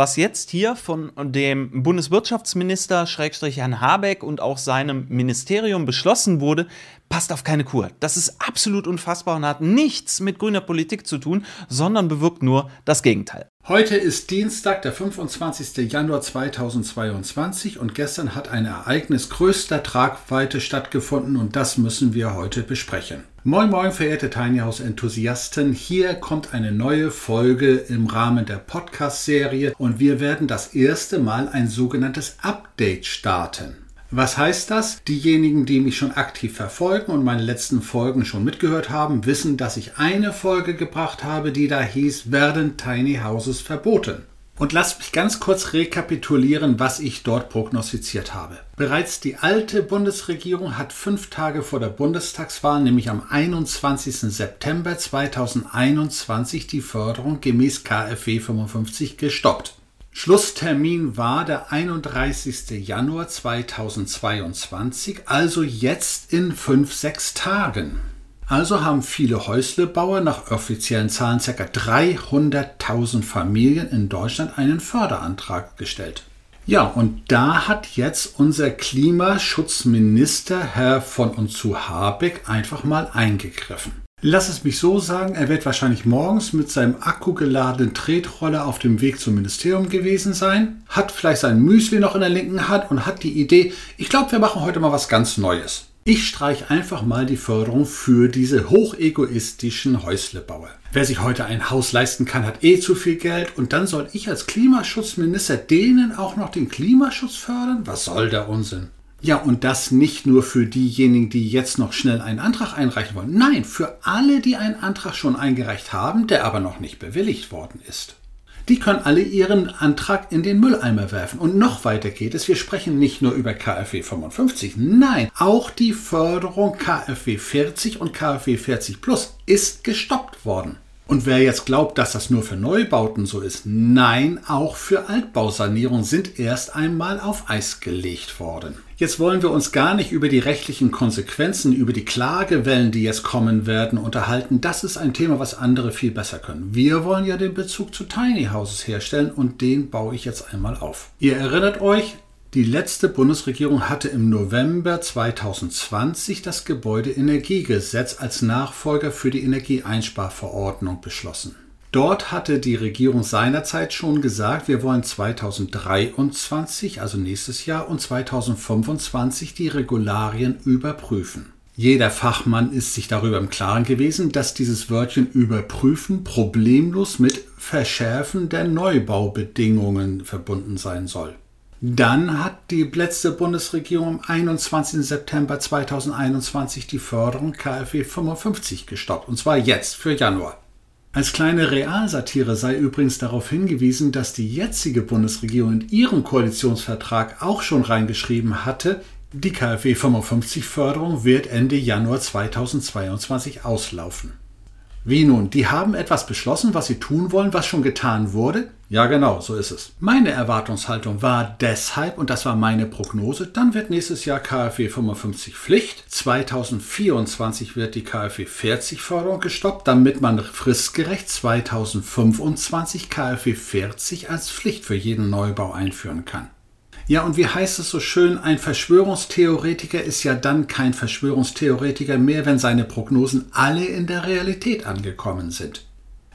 Was jetzt hier von dem Bundeswirtschaftsminister Schrägstrich Herrn Habeck und auch seinem Ministerium beschlossen wurde, passt auf keine Kur. Das ist absolut unfassbar und hat nichts mit grüner Politik zu tun, sondern bewirkt nur das Gegenteil. Heute ist Dienstag, der 25. Januar 2022 und gestern hat ein Ereignis größter Tragweite stattgefunden und das müssen wir heute besprechen. Moin moin verehrte Tiny House Enthusiasten, hier kommt eine neue Folge im Rahmen der Podcast Serie und wir werden das erste Mal ein sogenanntes Update starten. Was heißt das? Diejenigen, die mich schon aktiv verfolgen und meine letzten Folgen schon mitgehört haben, wissen, dass ich eine Folge gebracht habe, die da hieß, werden Tiny Houses verboten? Und lasst mich ganz kurz rekapitulieren, was ich dort prognostiziert habe. Bereits die alte Bundesregierung hat fünf Tage vor der Bundestagswahl, nämlich am 21. September 2021, die Förderung gemäß KfW 55 gestoppt. Schlusstermin war der 31. Januar 2022, also jetzt in fünf, sechs Tagen. Also haben viele Häuslebauer nach offiziellen Zahlen ca. 300.000 Familien in Deutschland einen Förderantrag gestellt. Ja, und da hat jetzt unser Klimaschutzminister Herr von und zu Habeck einfach mal eingegriffen. Lass es mich so sagen, er wird wahrscheinlich morgens mit seinem akkugeladenen Tretroller auf dem Weg zum Ministerium gewesen sein, hat vielleicht sein Müsli noch in der linken Hand und hat die Idee, ich glaube, wir machen heute mal was ganz Neues. Ich streiche einfach mal die Förderung für diese hochegoistischen Häuslebauer. Wer sich heute ein Haus leisten kann, hat eh zu viel Geld und dann soll ich als Klimaschutzminister denen auch noch den Klimaschutz fördern? Was soll der Unsinn? Ja, und das nicht nur für diejenigen, die jetzt noch schnell einen Antrag einreichen wollen. Nein, für alle, die einen Antrag schon eingereicht haben, der aber noch nicht bewilligt worden ist. Die können alle ihren Antrag in den Mülleimer werfen. Und noch weiter geht es. Wir sprechen nicht nur über KfW 55. Nein, auch die Förderung KfW 40 und KfW 40 Plus ist gestoppt worden. Und wer jetzt glaubt, dass das nur für Neubauten so ist, nein, auch für Altbausanierung sind erst einmal auf Eis gelegt worden. Jetzt wollen wir uns gar nicht über die rechtlichen Konsequenzen, über die Klagewellen, die jetzt kommen werden, unterhalten. Das ist ein Thema, was andere viel besser können. Wir wollen ja den Bezug zu Tiny Houses herstellen und den baue ich jetzt einmal auf. Ihr erinnert euch, die letzte Bundesregierung hatte im November 2020 das Gebäudeenergiegesetz als Nachfolger für die Energieeinsparverordnung beschlossen. Dort hatte die Regierung seinerzeit schon gesagt, wir wollen 2023, also nächstes Jahr, und 2025 die Regularien überprüfen. Jeder Fachmann ist sich darüber im Klaren gewesen, dass dieses Wörtchen überprüfen problemlos mit Verschärfen der Neubaubedingungen verbunden sein soll. Dann hat die letzte Bundesregierung am 21. September 2021 die Förderung KfW 55 gestoppt. Und zwar jetzt für Januar. Als kleine Realsatire sei übrigens darauf hingewiesen, dass die jetzige Bundesregierung in ihrem Koalitionsvertrag auch schon reingeschrieben hatte, die KfW 55 Förderung wird Ende Januar 2022 auslaufen. Wie nun? Die haben etwas beschlossen, was sie tun wollen, was schon getan wurde? Ja, genau, so ist es. Meine Erwartungshaltung war deshalb, und das war meine Prognose, dann wird nächstes Jahr KfW 55 Pflicht. 2024 wird die KfW 40 Förderung gestoppt, damit man fristgerecht 2025 KfW 40 als Pflicht für jeden Neubau einführen kann. Ja, und wie heißt es so schön, ein Verschwörungstheoretiker ist ja dann kein Verschwörungstheoretiker mehr, wenn seine Prognosen alle in der Realität angekommen sind.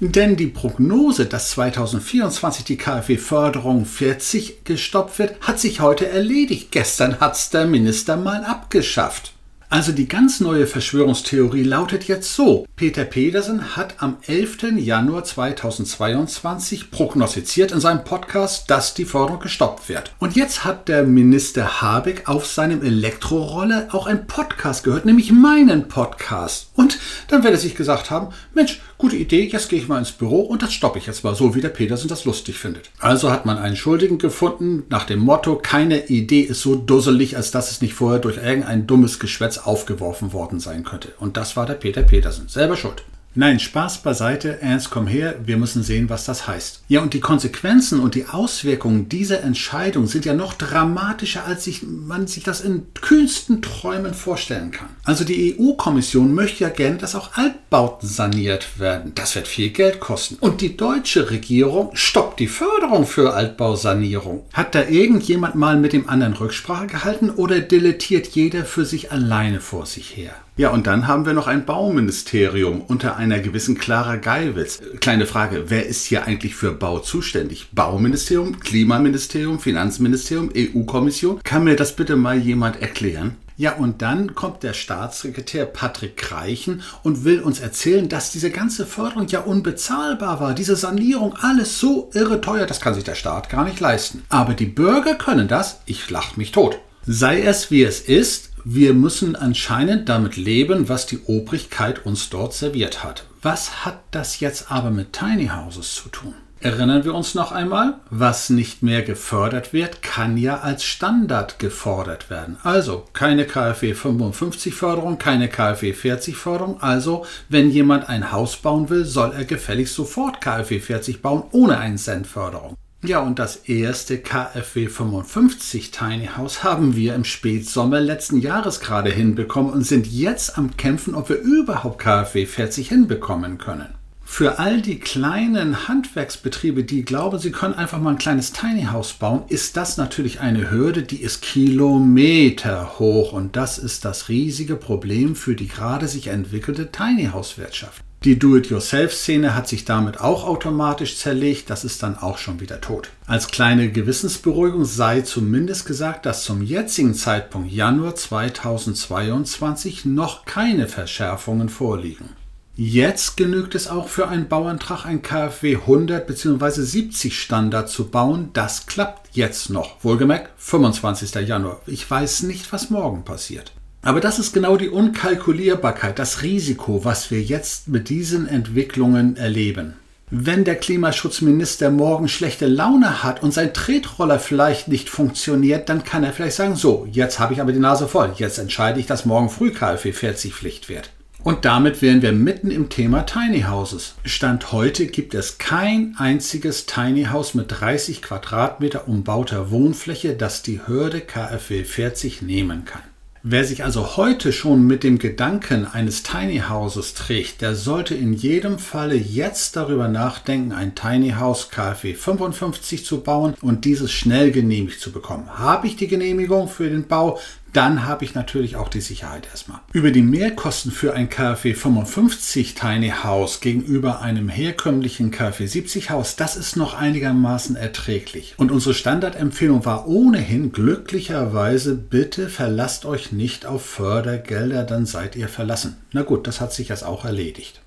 Denn die Prognose, dass 2024 die KfW-Förderung 40 gestoppt wird, hat sich heute erledigt. Gestern hat es der Minister mal abgeschafft. Also die ganz neue Verschwörungstheorie lautet jetzt so. Peter Pedersen hat am 11. Januar 2022 prognostiziert in seinem Podcast, dass die Förderung gestoppt wird. Und jetzt hat der Minister Habeck auf seinem Elektroroller auch einen Podcast gehört, nämlich meinen Podcast. Und dann wird er sich gesagt haben, Mensch, gute Idee, jetzt gehe ich mal ins Büro und das stoppe ich jetzt mal so, wie der Petersen das lustig findet. Also hat man einen Schuldigen gefunden nach dem Motto, keine Idee ist so dusselig, als dass es nicht vorher durch irgendein dummes Geschwätz aufgeworfen worden sein könnte. Und das war der Peter Petersen. Selber schuld. Nein, Spaß beiseite, Ernst, komm her, wir müssen sehen, was das heißt. Ja, und die Konsequenzen und die Auswirkungen dieser Entscheidung sind ja noch dramatischer, als sich, man sich das in kühnsten Träumen vorstellen kann. Also die EU-Kommission möchte ja gerne, dass auch Altbauten saniert werden. Das wird viel Geld kosten. Und die deutsche Regierung stoppt die Förderung für Altbausanierung. Hat da irgendjemand mal mit dem anderen Rücksprache gehalten oder dilettiert jeder für sich alleine vor sich her? Ja, und dann haben wir noch ein Bauministerium unter einer gewissen Clara Geiwitz. Kleine Frage, wer ist hier eigentlich für Bau zuständig? Bauministerium, Klimaministerium, Finanzministerium, EU-Kommission? Kann mir das bitte mal jemand erklären? Ja, und dann kommt der Staatssekretär Patrick Kreichen und will uns erzählen, dass diese ganze Förderung ja unbezahlbar war. Diese Sanierung, alles so irre teuer, das kann sich der Staat gar nicht leisten. Aber die Bürger können das, ich lach mich tot. Sei es wie es ist, wir müssen anscheinend damit leben, was die Obrigkeit uns dort serviert hat. Was hat das jetzt aber mit Tiny Houses zu tun? Erinnern wir uns noch einmal, was nicht mehr gefördert wird, kann ja als Standard gefordert werden. Also keine KfW 55 Förderung, keine KfW 40 Förderung. Also wenn jemand ein Haus bauen will, soll er gefälligst sofort KfW 40 bauen, ohne einen Cent Förderung. Ja, und das erste KfW 55 Tiny House haben wir im Spätsommer letzten Jahres gerade hinbekommen und sind jetzt am Kämpfen, ob wir überhaupt KfW 40 hinbekommen können. Für all die kleinen Handwerksbetriebe, die glauben, sie können einfach mal ein kleines Tiny House bauen, ist das natürlich eine Hürde, die ist Kilometer hoch und das ist das riesige Problem für die gerade sich entwickelte Tiny House Wirtschaft. Die Do-it-yourself-Szene hat sich damit auch automatisch zerlegt, das ist dann auch schon wieder tot. Als kleine Gewissensberuhigung sei zumindest gesagt, dass zum jetzigen Zeitpunkt Januar 2022 noch keine Verschärfungen vorliegen. Jetzt genügt es auch für einen Bauantrag ein KfW 100 bzw. 70 Standard zu bauen. Das klappt jetzt noch. Wohlgemerkt 25. Januar. Ich weiß nicht, was morgen passiert. Aber das ist genau die Unkalkulierbarkeit, das Risiko, was wir jetzt mit diesen Entwicklungen erleben. Wenn der Klimaschutzminister morgen schlechte Laune hat und sein Tretroller vielleicht nicht funktioniert, dann kann er vielleicht sagen, so, jetzt habe ich aber die Nase voll, jetzt entscheide ich, dass morgen früh KfW 40 Pflicht wird. Und damit wären wir mitten im Thema Tiny Houses. Stand heute gibt es kein einziges Tiny House mit 30 Quadratmeter umbauter Wohnfläche, das die Hürde KfW 40 nehmen kann. Wer sich also heute schon mit dem Gedanken eines Tiny Houses trägt, der sollte in jedem Falle jetzt darüber nachdenken, ein Tiny House KfW 55 zu bauen und dieses schnell genehmigt zu bekommen. Habe ich die Genehmigung für den Bau, dann habe ich natürlich auch die Sicherheit erstmal. Über die Mehrkosten für ein KfW 55 Tiny House gegenüber einem herkömmlichen KfW 70 Haus, das ist noch einigermaßen erträglich. Und unsere Standardempfehlung war ohnehin glücklicherweise, bitte verlasst euch nicht auf Fördergelder, dann seid ihr verlassen. Na gut, das hat sich jetzt auch erledigt.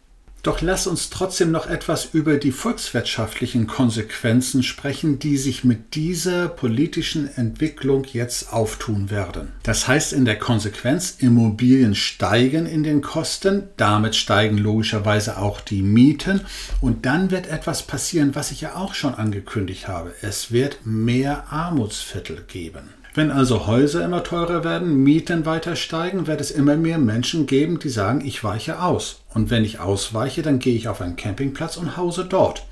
Doch lass uns trotzdem noch etwas über die volkswirtschaftlichen Konsequenzen sprechen, die sich mit dieser politischen Entwicklung jetzt auftun werden. Das heißt in der Konsequenz, Immobilien steigen in den Kosten, damit steigen logischerweise auch die Mieten und dann wird etwas passieren, was ich ja auch schon angekündigt habe. Es wird mehr Armutsviertel geben. Wenn also Häuser immer teurer werden, Mieten weiter steigen, wird es immer mehr Menschen geben, die sagen, ich weiche aus. Und wenn ich ausweiche, dann gehe ich auf einen Campingplatz und hause dort.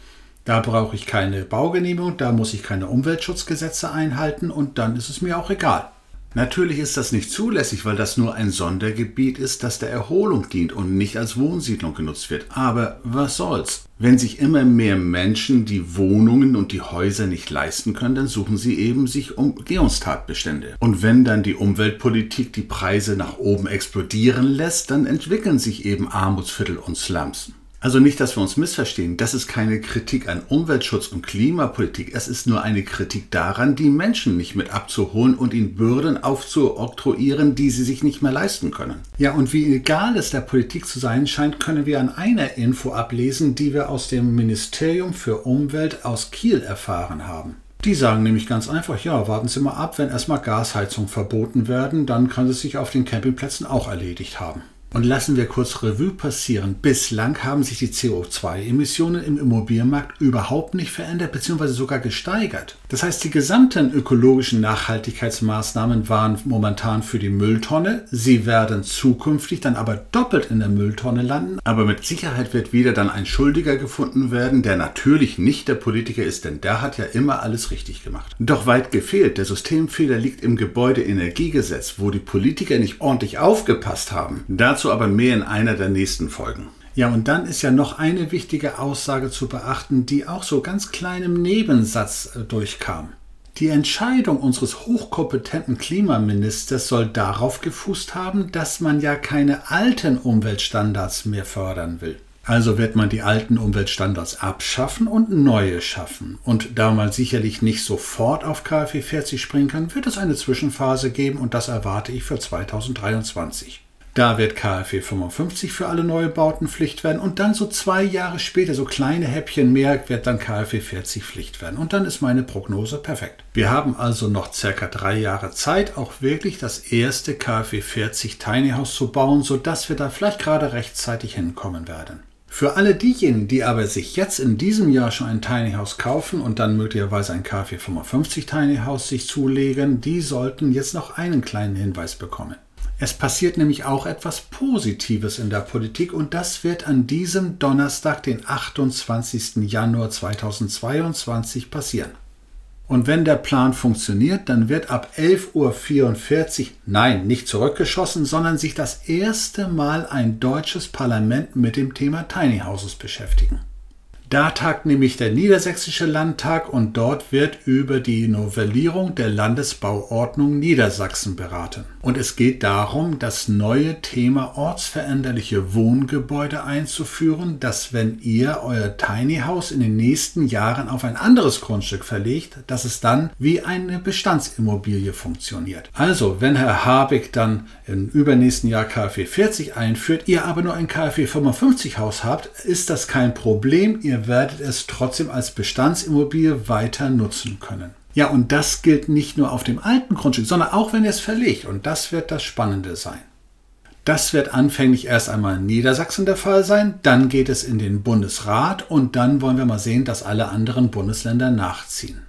Da brauche ich keine Baugenehmigung, da muss ich keine Umweltschutzgesetze einhalten und dann ist es mir auch egal. Natürlich ist das nicht zulässig, weil das nur ein Sondergebiet ist, das der Erholung dient und nicht als Wohnsiedlung genutzt wird. Aber was soll's? Wenn sich immer mehr Menschen die Wohnungen und die Häuser nicht leisten können, dann suchen sie eben sich Umgehungstatbestände. Und wenn dann die Umweltpolitik die Preise nach oben explodieren lässt, dann entwickeln sich eben Armutsviertel und Slums. Also nicht, dass wir uns missverstehen. Das ist keine Kritik an Umweltschutz und Klimapolitik. Es ist nur eine Kritik daran, die Menschen nicht mit abzuholen und ihnen Bürden aufzuoktroyieren, die sie sich nicht mehr leisten können. Ja, und wie egal es der Politik zu sein scheint, können wir an einer Info ablesen, die wir aus dem Ministerium für Umwelt aus Kiel erfahren haben. Die sagen nämlich ganz einfach, ja, warten Sie mal ab, wenn erstmal Gasheizung verboten werden, dann kann es sich auf den Campingplätzen auch erledigt haben. Und lassen wir kurz Revue passieren. Bislang haben sich die CO2-Emissionen im Immobilienmarkt überhaupt nicht verändert bzw. sogar gesteigert. Das heißt, die gesamten ökologischen Nachhaltigkeitsmaßnahmen waren momentan für die Mülltonne. Sie werden zukünftig dann aber doppelt in der Mülltonne landen. Aber mit Sicherheit wird wieder dann ein Schuldiger gefunden werden, der natürlich nicht der Politiker ist, denn der hat ja immer alles richtig gemacht. Doch weit gefehlt. Der Systemfehler liegt im Gebäudeenergiegesetz, wo die Politiker nicht ordentlich aufgepasst haben. Dazu Dazu aber mehr in einer der nächsten Folgen. Ja, und dann ist ja noch eine wichtige Aussage zu beachten, die auch so ganz klein im Nebensatz äh, durchkam. Die Entscheidung unseres hochkompetenten Klimaministers soll darauf gefußt haben, dass man ja keine alten Umweltstandards mehr fördern will. Also wird man die alten Umweltstandards abschaffen und neue schaffen. Und da man sicherlich nicht sofort auf KfW 40 springen kann, wird es eine Zwischenphase geben und das erwarte ich für 2023. Da wird KfW 55 für alle Neubauten Pflicht werden und dann so zwei Jahre später, so kleine Häppchen mehr, wird dann KfW 40 Pflicht werden. Und dann ist meine Prognose perfekt. Wir haben also noch circa drei Jahre Zeit, auch wirklich das erste KfW 40 Tiny House zu bauen, sodass wir da vielleicht gerade rechtzeitig hinkommen werden. Für alle diejenigen, die aber sich jetzt in diesem Jahr schon ein Tiny House kaufen und dann möglicherweise ein KfW 55 Tiny House sich zulegen, die sollten jetzt noch einen kleinen Hinweis bekommen. Es passiert nämlich auch etwas Positives in der Politik und das wird an diesem Donnerstag, den 28. Januar 2022 passieren. Und wenn der Plan funktioniert, dann wird ab 11.44 Uhr, nein, nicht zurückgeschossen, sondern sich das erste Mal ein deutsches Parlament mit dem Thema Tiny Houses beschäftigen. Da tagt nämlich der Niedersächsische Landtag und dort wird über die Novellierung der Landesbauordnung Niedersachsen beraten. Und es geht darum, das neue Thema ortsveränderliche Wohngebäude einzuführen, dass wenn ihr euer Tiny House in den nächsten Jahren auf ein anderes Grundstück verlegt, dass es dann wie eine Bestandsimmobilie funktioniert. Also, wenn Herr Habeck dann im übernächsten Jahr KfW 40 einführt, ihr aber nur ein KfW 55 Haus habt, ist das kein Problem. Ihr werdet es trotzdem als Bestandsimmobilie weiter nutzen können. Ja, und das gilt nicht nur auf dem alten Grundstück, sondern auch wenn es verlegt. Und das wird das Spannende sein. Das wird anfänglich erst einmal in Niedersachsen der Fall sein, dann geht es in den Bundesrat und dann wollen wir mal sehen, dass alle anderen Bundesländer nachziehen.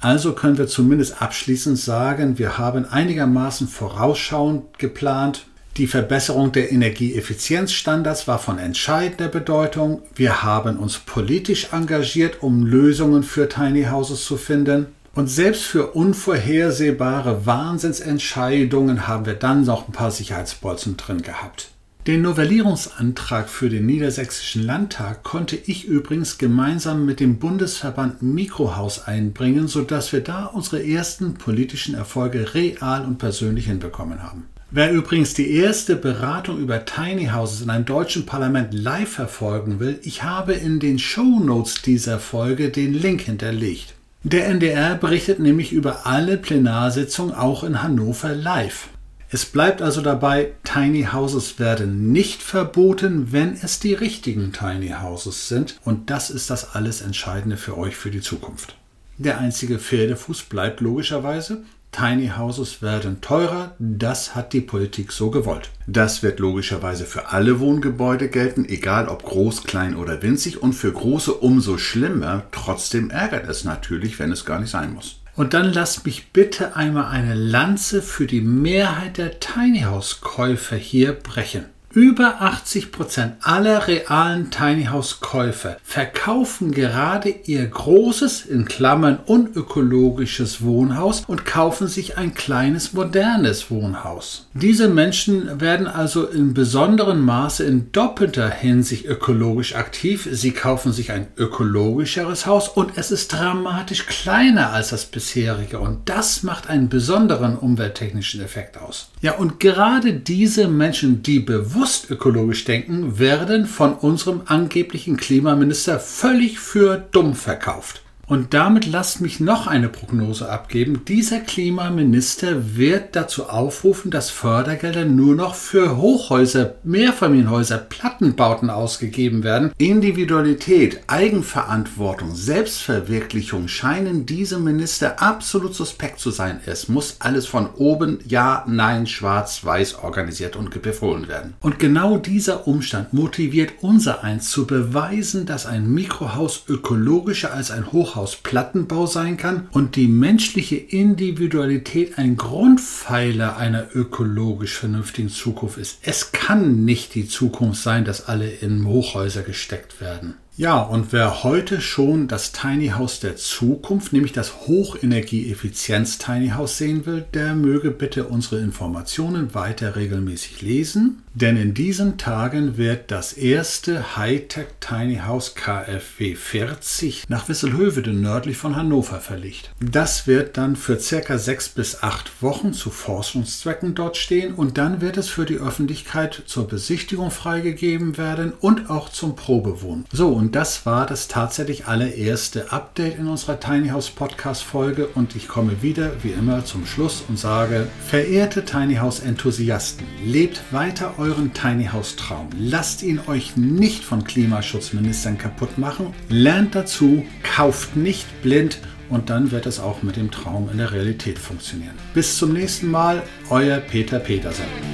Also können wir zumindest abschließend sagen, wir haben einigermaßen vorausschauend geplant, die Verbesserung der Energieeffizienzstandards war von entscheidender Bedeutung. Wir haben uns politisch engagiert, um Lösungen für Tiny Houses zu finden. Und selbst für unvorhersehbare Wahnsinnsentscheidungen haben wir dann noch ein paar Sicherheitsbolzen drin gehabt. Den Novellierungsantrag für den Niedersächsischen Landtag konnte ich übrigens gemeinsam mit dem Bundesverband Mikrohaus einbringen, sodass wir da unsere ersten politischen Erfolge real und persönlich hinbekommen haben. Wer übrigens die erste Beratung über Tiny Houses in einem deutschen Parlament live verfolgen will, ich habe in den Show Notes dieser Folge den Link hinterlegt. Der NDR berichtet nämlich über alle Plenarsitzungen auch in Hannover live. Es bleibt also dabei, Tiny Houses werden nicht verboten, wenn es die richtigen Tiny Houses sind. Und das ist das alles Entscheidende für euch für die Zukunft. Der einzige Pferdefuß bleibt logischerweise, Tiny Houses werden teurer, das hat die Politik so gewollt. Das wird logischerweise für alle Wohngebäude gelten, egal ob groß, klein oder winzig und für große umso schlimmer. Trotzdem ärgert es natürlich, wenn es gar nicht sein muss. Und dann lasst mich bitte einmal eine Lanze für die Mehrheit der Tiny House Käufer hier brechen. Über 80 Prozent aller realen Tiny House Käufer verkaufen gerade ihr großes, in Klammern unökologisches Wohnhaus und kaufen sich ein kleines, modernes Wohnhaus. Diese Menschen werden also in besonderem Maße in doppelter Hinsicht ökologisch aktiv. Sie kaufen sich ein ökologischeres Haus und es ist dramatisch kleiner als das bisherige und das macht einen besonderen umwelttechnischen Effekt aus. Ja, und gerade diese Menschen, die bewusst bewusst ökologisch denken, werden von unserem angeblichen Klimaminister völlig für dumm verkauft. Und damit lasst mich noch eine Prognose abgeben. Dieser Klimaminister wird dazu aufrufen, dass Fördergelder nur noch für Hochhäuser, Mehrfamilienhäuser, Plattenbauten ausgegeben werden. Individualität, Eigenverantwortung, Selbstverwirklichung scheinen diesem Minister absolut suspekt zu sein. Es muss alles von oben ja, nein, schwarz, weiß organisiert und befohlen werden. Und genau dieser Umstand motiviert unser eins zu beweisen, dass ein Mikrohaus ökologischer als ein Hochhaus Plattenbau sein kann und die menschliche Individualität ein Grundpfeiler einer ökologisch vernünftigen Zukunft ist. Es kann nicht die Zukunft sein, dass alle in Hochhäuser gesteckt werden. Ja, und wer heute schon das Tiny House der Zukunft, nämlich das Hochenergieeffizienz Tiny House sehen will, der möge bitte unsere Informationen weiter regelmäßig lesen. Denn in diesen Tagen wird das erste Hightech Tiny House KfW 40 nach Wisselhövede nördlich von Hannover verlegt. Das wird dann für circa sechs bis acht Wochen zu Forschungszwecken dort stehen und dann wird es für die Öffentlichkeit zur Besichtigung freigegeben werden und auch zum Probewohnen. So, und das war das tatsächlich allererste Update in unserer Tiny House Podcast Folge und ich komme wieder wie immer zum Schluss und sage, verehrte Tiny House Enthusiasten, lebt weiter euren Tiny House Traum. Lasst ihn euch nicht von Klimaschutzministern kaputt machen. Lernt dazu, kauft nicht blind und dann wird es auch mit dem Traum in der Realität funktionieren. Bis zum nächsten Mal, euer Peter Petersen.